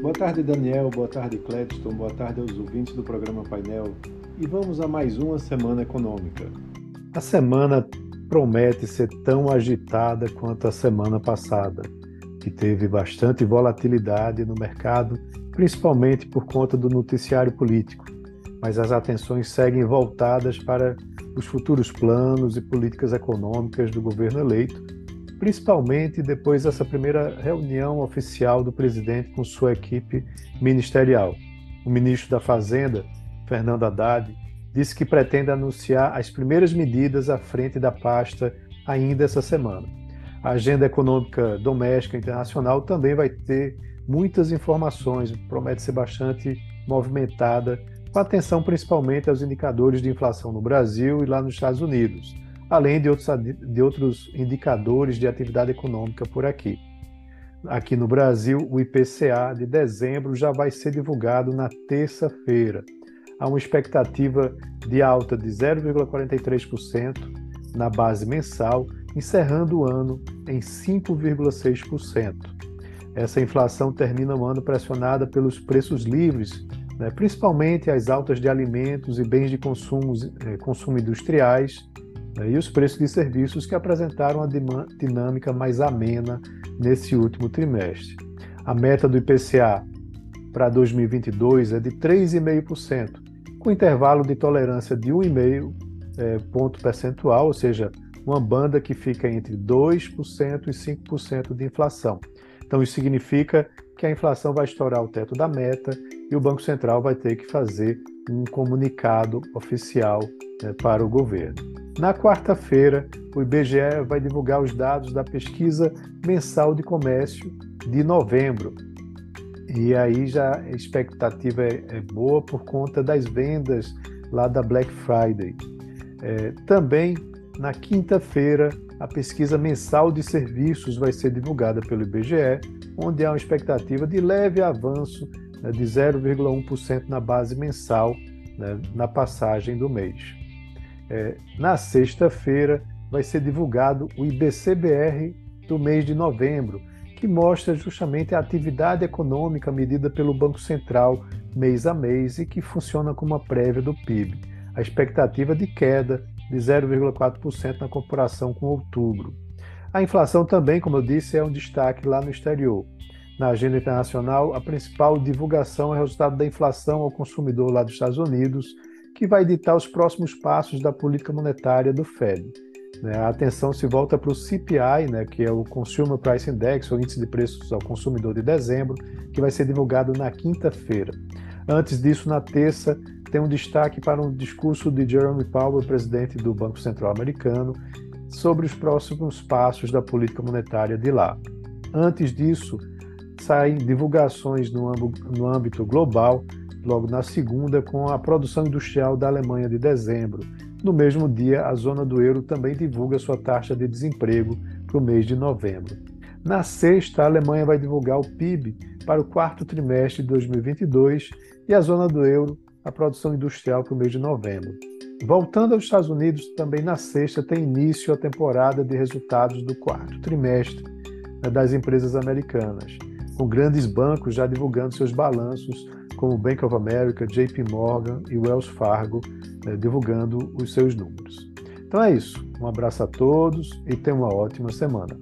Boa tarde, Daniel. Boa tarde, Cledston. Boa tarde aos ouvintes do programa Painel. E vamos a mais uma semana econômica. A semana promete ser tão agitada quanto a semana passada, que teve bastante volatilidade no mercado, principalmente por conta do noticiário político. Mas as atenções seguem voltadas para os futuros planos e políticas econômicas do governo eleito principalmente depois dessa primeira reunião oficial do presidente com sua equipe ministerial. O ministro da Fazenda, Fernando Haddad, disse que pretende anunciar as primeiras medidas à frente da pasta ainda essa semana. A agenda econômica doméstica internacional também vai ter muitas informações, promete ser bastante movimentada, com atenção principalmente aos indicadores de inflação no Brasil e lá nos Estados Unidos além de outros, de outros indicadores de atividade econômica por aqui. Aqui no Brasil, o IPCA de dezembro já vai ser divulgado na terça-feira. Há uma expectativa de alta de 0,43% na base mensal, encerrando o ano em 5,6%. Essa inflação termina o ano pressionada pelos preços livres, né, principalmente as altas de alimentos e bens de consumo, eh, consumo industriais, e os preços de serviços que apresentaram uma dinâmica mais amena nesse último trimestre. A meta do IPCA para 2022 é de 3,5%, com intervalo de tolerância de 1,5 é, ponto percentual, ou seja, uma banda que fica entre 2% e 5% de inflação. Então, isso significa que a inflação vai estourar o teto da meta e o Banco Central vai ter que fazer um comunicado oficial né, para o governo. Na quarta-feira, o IBGE vai divulgar os dados da pesquisa mensal de comércio de novembro. E aí já a expectativa é, é boa por conta das vendas lá da Black Friday. É, também na quinta-feira, a pesquisa mensal de serviços vai ser divulgada pelo IBGE, onde há uma expectativa de leve avanço né, de 0,1% na base mensal né, na passagem do mês é, na sexta-feira vai ser divulgado o IBCBR do mês de novembro, que mostra justamente a atividade econômica medida pelo Banco Central mês a mês e que funciona como uma prévia do PIB. A expectativa de queda de 0,4% na comparação com outubro. A inflação também, como eu disse, é um destaque lá no exterior. Na agenda internacional, a principal divulgação é o resultado da inflação ao consumidor lá dos Estados Unidos, que vai ditar os próximos passos da política monetária do Fed. Né? A atenção se volta para o CPI, né, que é o Consumer Price Index, o índice de preços ao consumidor de dezembro, que vai ser divulgado na quinta-feira. Antes disso, na terça, tem um destaque para um discurso de Jerome Powell, presidente do Banco Central Americano, sobre os próximos passos da política monetária de lá. Antes disso, saem divulgações no âmbito global logo na segunda, com a produção industrial da Alemanha de dezembro. No mesmo dia, a zona do euro também divulga sua taxa de desemprego para o mês de novembro. Na sexta, a Alemanha vai divulgar o PIB para o quarto trimestre de 2022 e a zona do euro a produção industrial para o mês de novembro. Voltando aos Estados Unidos, também na sexta tem início a temporada de resultados do quarto trimestre né, das empresas americanas, com grandes bancos já divulgando seus balanços como Bank of America, JP Morgan e Wells Fargo, né, divulgando os seus números. Então é isso. Um abraço a todos e tenham uma ótima semana.